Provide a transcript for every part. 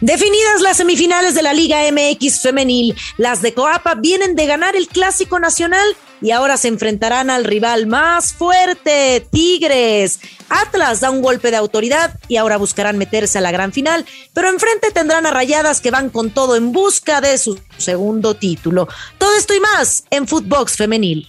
Definidas las semifinales de la Liga MX femenil, las de Coapa vienen de ganar el Clásico Nacional y ahora se enfrentarán al rival más fuerte, Tigres. Atlas da un golpe de autoridad y ahora buscarán meterse a la gran final, pero enfrente tendrán a Rayadas que van con todo en busca de su segundo título. Todo esto y más en Footbox Femenil.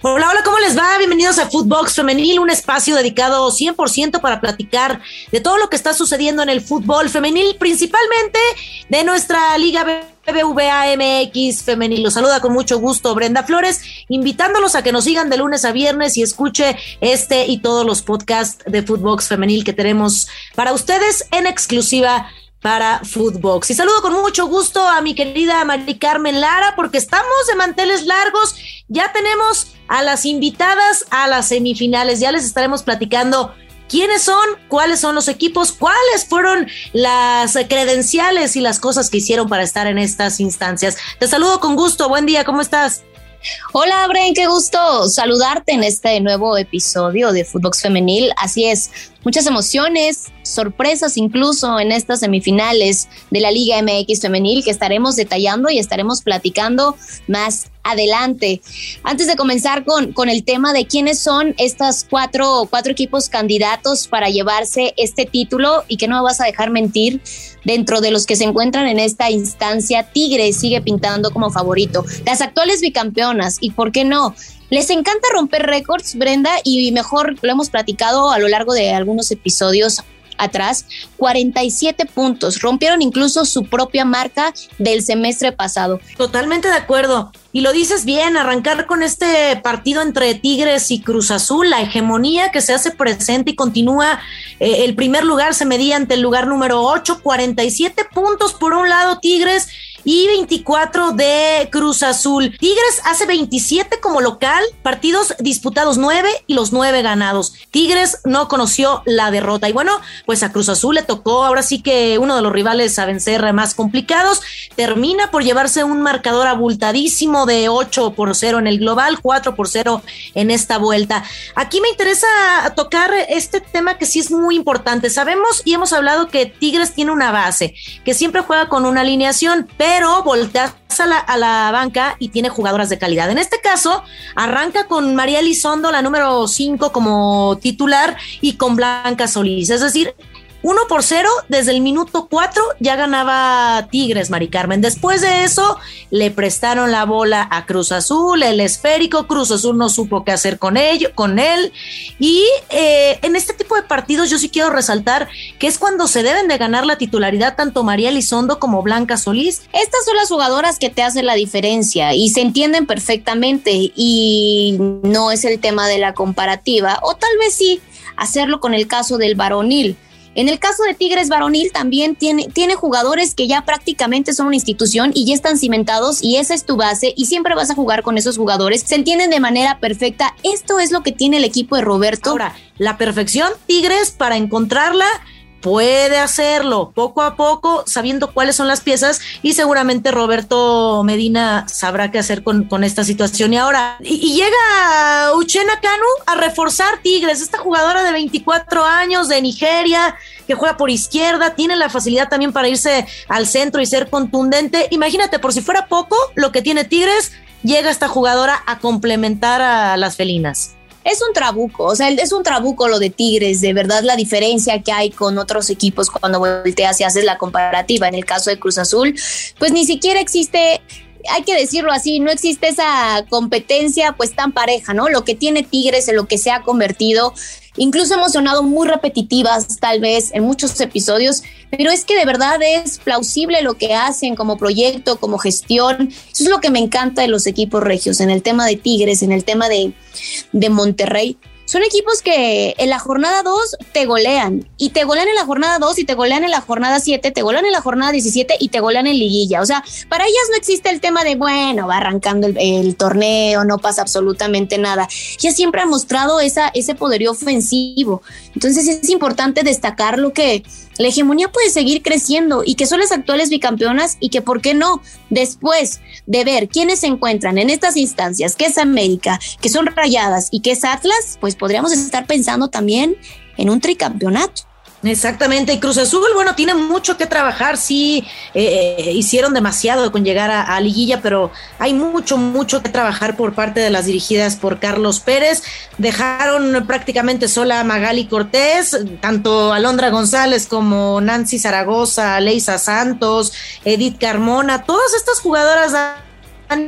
Hola, hola, ¿cómo les va? Bienvenidos a Footbox Femenil, un espacio dedicado 100% para platicar de todo lo que está sucediendo en el fútbol femenil, principalmente de nuestra Liga BBVA MX Femenil. Los saluda con mucho gusto Brenda Flores, invitándolos a que nos sigan de lunes a viernes y escuche este y todos los podcasts de Footbox Femenil que tenemos para ustedes en exclusiva para Footbox. Y saludo con mucho gusto a mi querida Mari Carmen Lara, porque estamos de manteles largos. Ya tenemos a las invitadas a las semifinales. Ya les estaremos platicando quiénes son, cuáles son los equipos, cuáles fueron las credenciales y las cosas que hicieron para estar en estas instancias. Te saludo con gusto. Buen día, ¿cómo estás? Hola, Bren, qué gusto saludarte en este nuevo episodio de Footbox Femenil. Así es, muchas emociones, sorpresas incluso en estas semifinales de la Liga MX Femenil que estaremos detallando y estaremos platicando más adelante. Antes de comenzar con, con el tema de quiénes son estos cuatro, cuatro equipos candidatos para llevarse este título y que no me vas a dejar mentir, dentro de los que se encuentran en esta instancia, Tigres sigue pintando como favorito. Las actuales bicampeonas y por qué no, les encanta romper récords, Brenda, y mejor lo hemos platicado a lo largo de algunos episodios atrás, 47 puntos. Rompieron incluso su propia marca del semestre pasado. Totalmente de acuerdo. Y lo dices bien, arrancar con este partido entre Tigres y Cruz Azul, la hegemonía que se hace presente y continúa. Eh, el primer lugar se medía ante el lugar número 8, 47 puntos por un lado Tigres y 24 de Cruz Azul. Tigres hace 27 como local, partidos disputados 9 y los 9 ganados. Tigres no conoció la derrota y bueno, pues a Cruz Azul le tocó ahora sí que uno de los rivales a vencer más complicados. Termina por llevarse un marcador abultadísimo de 8 por 0 en el global, 4 por 0 en esta vuelta. Aquí me interesa tocar este tema que sí es muy importante. Sabemos y hemos hablado que Tigres tiene una base, que siempre juega con una alineación, pero pero voltea a la, a la, banca y tiene jugadoras de calidad. En este caso, arranca con María Elizondo, la número 5 como titular, y con Blanca Solís. Es decir, 1 por 0, desde el minuto 4 ya ganaba Tigres, Mari Carmen. Después de eso, le prestaron la bola a Cruz Azul, el esférico. Cruz Azul no supo qué hacer con, ello, con él. Y eh, en este tipo de partidos, yo sí quiero resaltar que es cuando se deben de ganar la titularidad tanto María Elizondo como Blanca Solís. Estas son las jugadoras que te hacen la diferencia y se entienden perfectamente. Y no es el tema de la comparativa, o tal vez sí hacerlo con el caso del varonil en el caso de Tigres Varonil también tiene, tiene jugadores que ya prácticamente son una institución y ya están cimentados y esa es tu base y siempre vas a jugar con esos jugadores. Se entienden de manera perfecta. Esto es lo que tiene el equipo de Roberto. Ahora, la perfección Tigres para encontrarla puede hacerlo poco a poco, sabiendo cuáles son las piezas y seguramente Roberto Medina sabrá qué hacer con, esta situación. Y ahora, y, llega Uchena Kanu a reforzar Tigres, esta jugadora de 24 años de Nigeria que juega por izquierda, tiene la facilidad también para irse al centro y ser contundente. Imagínate, por si fuera poco, lo que tiene Tigres, llega esta jugadora a complementar a las felinas es un trabuco, o sea, es un trabuco lo de Tigres, de verdad la diferencia que hay con otros equipos cuando volteas y haces la comparativa. En el caso de Cruz Azul, pues ni siquiera existe hay que decirlo así, no existe esa competencia pues tan pareja, ¿no? Lo que tiene Tigres en lo que se ha convertido Incluso hemos sonado muy repetitivas tal vez en muchos episodios, pero es que de verdad es plausible lo que hacen como proyecto, como gestión. Eso es lo que me encanta de los equipos regios, en el tema de Tigres, en el tema de, de Monterrey son equipos que en la jornada 2 te golean y te golean en la jornada 2 y te golean en la jornada 7, te golean en la jornada 17 y te golean en liguilla. O sea, para ellas no existe el tema de, bueno, va arrancando el, torneo, no pasa absolutamente nada. Ya siempre ha mostrado esa, ese poderío ofensivo. Entonces es importante destacar lo que la hegemonía puede seguir creciendo y que son las actuales bicampeonas y que, ¿por qué no? Después de ver quiénes se encuentran en estas instancias, que es América, que son Rayadas y que es Atlas, pues podríamos estar pensando también en un tricampeonato. Exactamente, y Cruz Azul, bueno, tiene mucho que trabajar, sí, eh, eh, hicieron demasiado con llegar a, liguilla, pero hay mucho, mucho que trabajar por parte de las dirigidas por Carlos Pérez. Dejaron prácticamente sola a Magali Cortés, tanto Alondra González como Nancy Zaragoza, Leisa Santos, Edith Carmona, todas estas jugadoras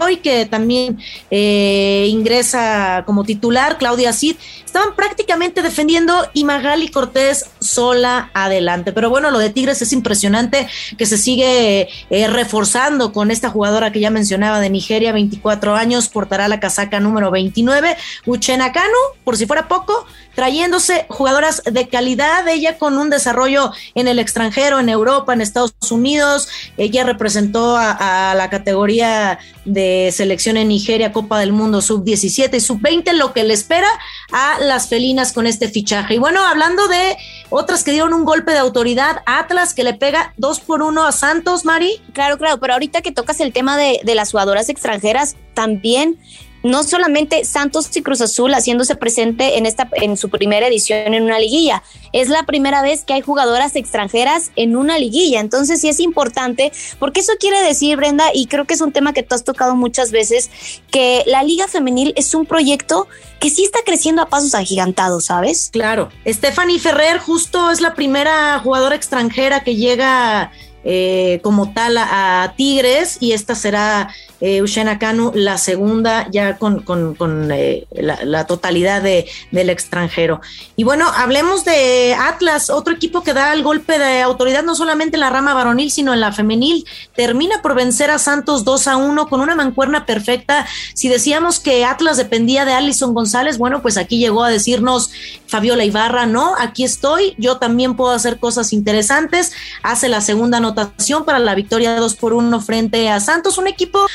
hoy que también eh, ingresa como titular, Claudia Cid, estaban prácticamente defendiendo y Magali Cortés sola adelante. Pero bueno, lo de Tigres es impresionante que se sigue eh, reforzando con esta jugadora que ya mencionaba de Nigeria, 24 años, portará la casaca número 29, Uchena Kanu, por si fuera poco, trayéndose jugadoras de calidad, ella con un desarrollo en el extranjero, en Europa, en Estados Unidos, ella representó a, a la categoría de selección en Nigeria, Copa del Mundo sub-17 y sub-20, lo que le espera a las felinas con este fichaje. Y bueno, hablando de otras que dieron un golpe de autoridad, Atlas que le pega dos por uno a Santos, Mari. Claro, claro, pero ahorita que tocas el tema de, de las jugadoras extranjeras, también no solamente Santos y Cruz Azul haciéndose presente en esta en su primera edición en una liguilla, es la primera vez que hay jugadoras extranjeras en una liguilla, entonces sí es importante, porque eso quiere decir, Brenda, y creo que es un tema que tú has tocado muchas veces, que la liga femenil es un proyecto que sí está creciendo a pasos agigantados, ¿sabes? Claro, Stephanie Ferrer justo es la primera jugadora extranjera que llega eh, como tal a, Tigres y esta será eh, Ushena Kanu la segunda ya con, con, eh, la, totalidad de, del extranjero. Y bueno, hablemos de Atlas, otro equipo que da el golpe de autoridad no solamente en la rama varonil, sino en la femenil. Termina por vencer a Santos 2 a 1 con una mancuerna perfecta. Si decíamos que Atlas dependía de Alison González, bueno, pues aquí llegó a decirnos Fabiola Ibarra, no, aquí estoy, yo también puedo hacer cosas interesantes. Hace la segunda anotación para la victoria 2 por 1 frente a Santos, un equipo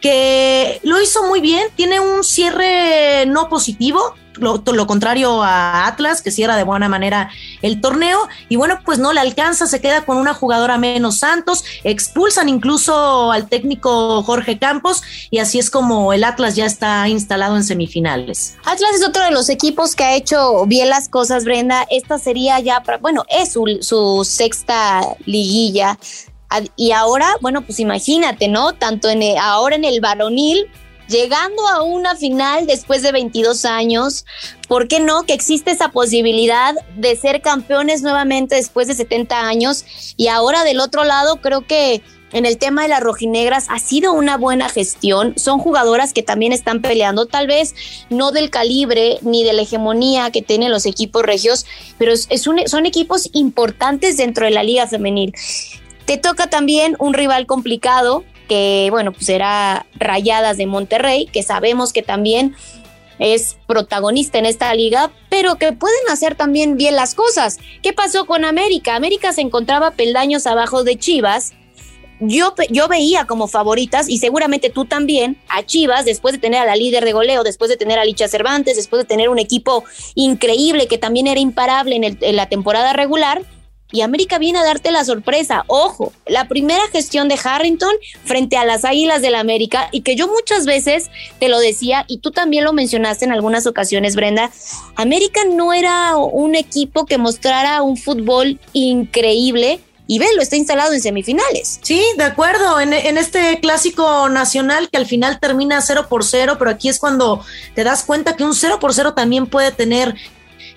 que lo hizo muy bien, tiene un cierre no positivo, lo, lo, contrario a Atlas, que cierra de buena manera el torneo, y bueno, pues no le alcanza, se queda con una jugadora menos Santos, expulsan incluso al técnico Jorge Campos, y así es como el Atlas ya está instalado en semifinales. Atlas es otro de los equipos que ha hecho bien las cosas, Brenda. Esta sería ya, bueno, es su, su sexta liguilla y ahora, bueno, pues imagínate, ¿no? Tanto en ahora en el varonil, llegando a una final después de 22 años, ¿por qué no? Que existe esa posibilidad de ser campeones nuevamente después de 70 años. Y ahora del otro lado, creo que en el tema de las rojinegras ha sido una buena gestión. Son jugadoras que también están peleando, tal vez no del calibre ni de la hegemonía que tienen los equipos regios, pero es son equipos importantes dentro de la liga femenil. Te toca también un rival complicado, que bueno, pues era Rayadas de Monterrey, que sabemos que también es protagonista en esta liga, pero que pueden hacer también bien las cosas. ¿Qué pasó con América? América se encontraba peldaños abajo de Chivas. Yo, yo veía como favoritas, y seguramente tú también, a Chivas, después de tener a la líder de goleo, después de tener a Licha Cervantes, después de tener un equipo increíble que también era imparable en, en la temporada regular, y América viene a darte la sorpresa. Ojo, la primera gestión de Harrington frente a las Águilas del la América y que yo muchas veces te lo decía y tú también lo mencionaste en algunas ocasiones, Brenda, América no era un equipo que mostrara un fútbol increíble. Y lo está instalado en semifinales. Sí, de acuerdo. En, en, este clásico nacional que al final termina 0 por 0, pero aquí es cuando te das cuenta que un 0 por 0 también puede tener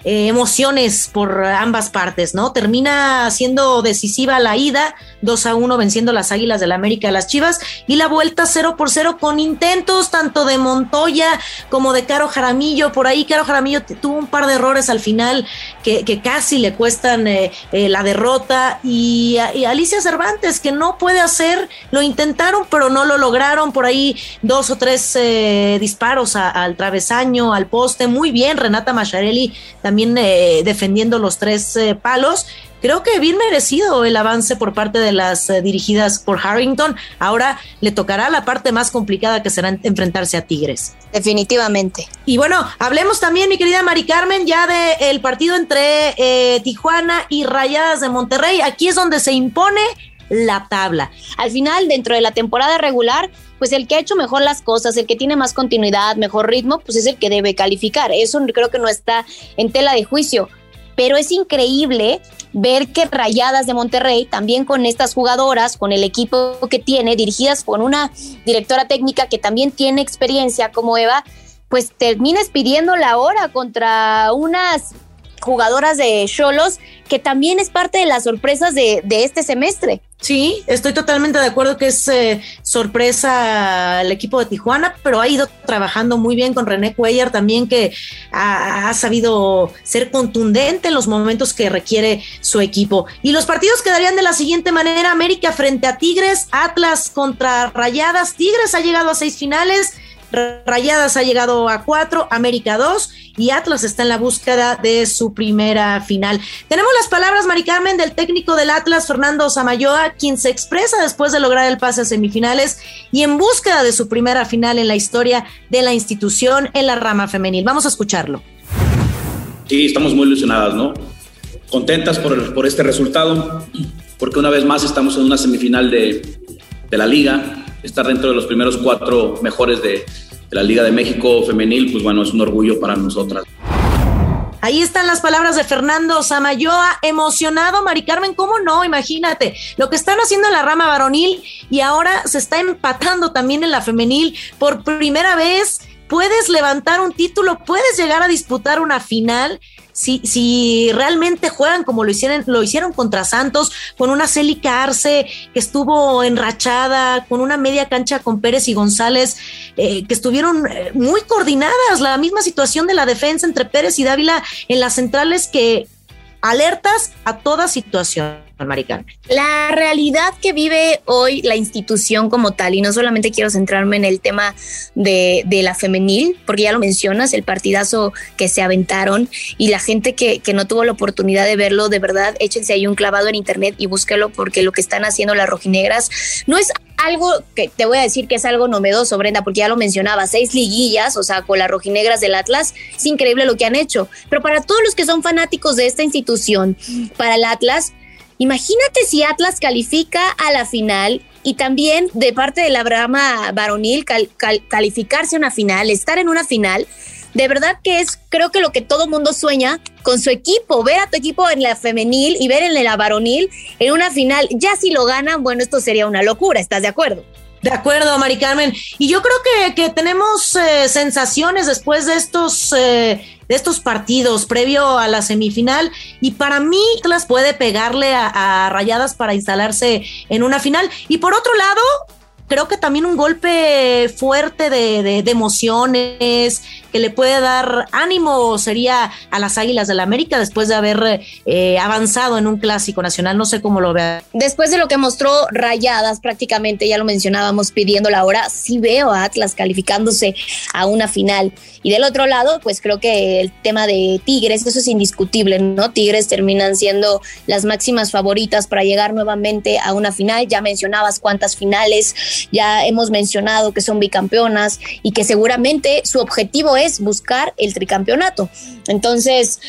eh, emociones por ambas partes, ¿no? Termina siendo decisiva la ida, 2 a 1 venciendo las Águilas del la América a las Chivas. Y la vuelta 0 por 0 con intentos tanto de Montoya como de Caro Jaramillo. Por ahí Caro Jaramillo tuvo un par de errores al final que, casi le cuestan eh, eh, la derrota, y, Alicia Cervantes, que no puede hacer, lo intentaron, pero no lo lograron, por ahí dos o tres eh, disparos al travesaño, al poste, muy bien, Renata Macharelli también defendiendo los tres palos, creo que bien merecido el avance por parte de las eh, dirigidas por Harrington. Ahora le tocará la parte más complicada que será enfrentarse a Tigres. Definitivamente. Y bueno, hablemos también, mi querida Mari Carmen, ya del partido entre eh, Tijuana y Rayadas de Monterrey. Aquí es donde se impone la tabla. Al final, dentro de la temporada regular, pues el que ha hecho mejor las cosas, el que tiene más continuidad, mejor ritmo, pues es el que debe calificar. Eso creo que no está en tela de juicio pero es increíble ver que Rayadas de Monterrey, también con estas jugadoras, con el equipo que tiene, dirigidas por una directora técnica que también tiene experiencia como Eva, pues termines pidiendo la hora contra unas jugadoras de Cholos, que también es parte de las sorpresas de, de este semestre. Sí, estoy totalmente de acuerdo que es eh, sorpresa el equipo de Tijuana, pero ha ido trabajando muy bien con René Cuellar también, que ha, sabido ser contundente en los momentos que requiere su equipo. Y los partidos quedarían de la siguiente manera: América frente a Tigres, Atlas contra Rayadas. Tigres ha llegado a seis finales. Rayadas ha llegado a cuatro, América dos y Atlas está en la búsqueda de su primera final. Tenemos las palabras, Mari Carmen, del técnico del Atlas, Fernando Samayoa, quien se expresa después de lograr el pase a semifinales y en búsqueda de su primera final en la historia de la institución en la rama femenil. Vamos a escucharlo. Sí, estamos muy ilusionadas, ¿no? Contentas por, por este resultado, porque una vez más estamos en una semifinal de, de la liga, estar dentro de los primeros cuatro mejores de, la Liga de México femenil, pues bueno, es un orgullo para nosotras. Ahí están las palabras de Fernando Samayoa, emocionado, Mari Carmen, ¿cómo no? Imagínate lo que están haciendo en la rama varonil y ahora se está empatando también en la femenil por primera vez. Puedes levantar un título, puedes llegar a disputar una final si, si realmente juegan como lo hicieron, lo hicieron contra Santos, con una Célica Arce que estuvo enrachada, con una media cancha con Pérez y González, eh, que estuvieron eh, muy coordinadas, la misma situación de la defensa entre Pérez y Dávila en las centrales que alertas a toda situación. Maricana. La realidad que vive hoy la institución como tal, y no solamente quiero centrarme en el tema de, la femenil, porque ya lo mencionas, el partidazo que se aventaron y la gente que, que, no tuvo la oportunidad de verlo, de verdad, échense ahí un clavado en internet y búsquelo porque lo que están haciendo las rojinegras no es algo que te voy a decir que es algo novedoso, Brenda, porque ya lo mencionaba, seis liguillas, o sea, con las rojinegras del Atlas, es increíble lo que han hecho. Pero para todos los que son fanáticos de esta institución, para el Atlas, Imagínate si Atlas califica a la final y también de parte de la Brahma varonil calificarse a una final, estar en una final. De verdad que es, creo que lo que todo mundo sueña con su equipo, ver a tu equipo en la femenil y ver en la varonil en una final. Ya si lo ganan, bueno, esto sería una locura, ¿estás de acuerdo? De acuerdo, Mari Carmen. Y yo creo que, tenemos eh, sensaciones después de estos, eh, de estos partidos previo a la semifinal. Y para mí, las puede pegarle a, Rayadas para instalarse en una final. Y por otro lado, creo que también un golpe fuerte de, de emociones, que le puede dar ánimo sería a las Águilas del la América después de haber eh, avanzado en un clásico nacional. No sé cómo lo vea. Después de lo que mostró Rayadas, prácticamente ya lo mencionábamos pidiendo la hora, sí veo a Atlas calificándose a una final. Y del otro lado, pues creo que el tema de Tigres, eso es indiscutible, ¿no? Tigres terminan siendo las máximas favoritas para llegar nuevamente a una final. Ya mencionabas cuántas finales, ya hemos mencionado que son bicampeonas y que seguramente su objetivo es es buscar el tricampeonato. Entonces,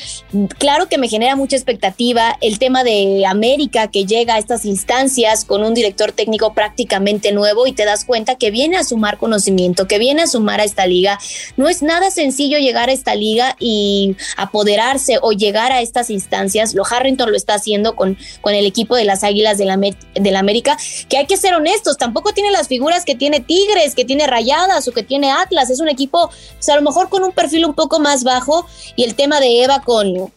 claro que me genera mucha expectativa el tema de América que llega a estas instancias con un director técnico prácticamente nuevo y te das cuenta que viene a sumar conocimiento, que viene a sumar a esta liga. No es nada sencillo llegar a esta liga y apoderarse o llegar a estas instancias. Lo Harrington lo está haciendo con, con el equipo de las Águilas de la, de la América, que hay que ser honestos, tampoco tiene las figuras que tiene Tigres, que tiene Rayadas o que tiene Atlas. Es un equipo, pues, a lo con un perfil un poco más bajo y el tema de Eva con,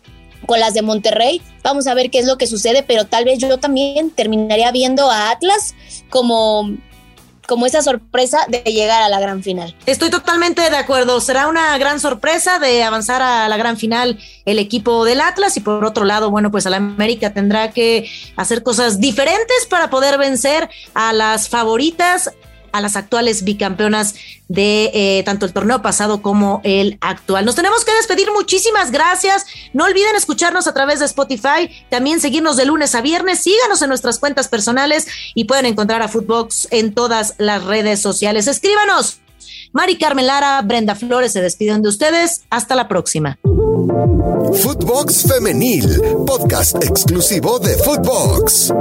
con las de Monterrey. Vamos a ver qué es lo que sucede, pero tal vez yo también terminaría viendo a Atlas como como esa sorpresa de llegar a la gran final. Estoy totalmente de acuerdo. Será una gran sorpresa de avanzar a la gran final el equipo del Atlas y por otro lado, bueno, pues a la América tendrá que hacer cosas diferentes para poder vencer a las favoritas a las actuales bicampeonas de eh, tanto el torneo pasado como el actual. Nos tenemos que despedir, muchísimas gracias. No olviden escucharnos a través de Spotify, también seguirnos de lunes a viernes, síganos en nuestras cuentas personales y pueden encontrar a Footbox en todas las redes sociales. Escríbanos. Mari Carmen Lara, Brenda Flores se despiden de ustedes. Hasta la próxima. Footbox Femenil, podcast exclusivo de Footbox.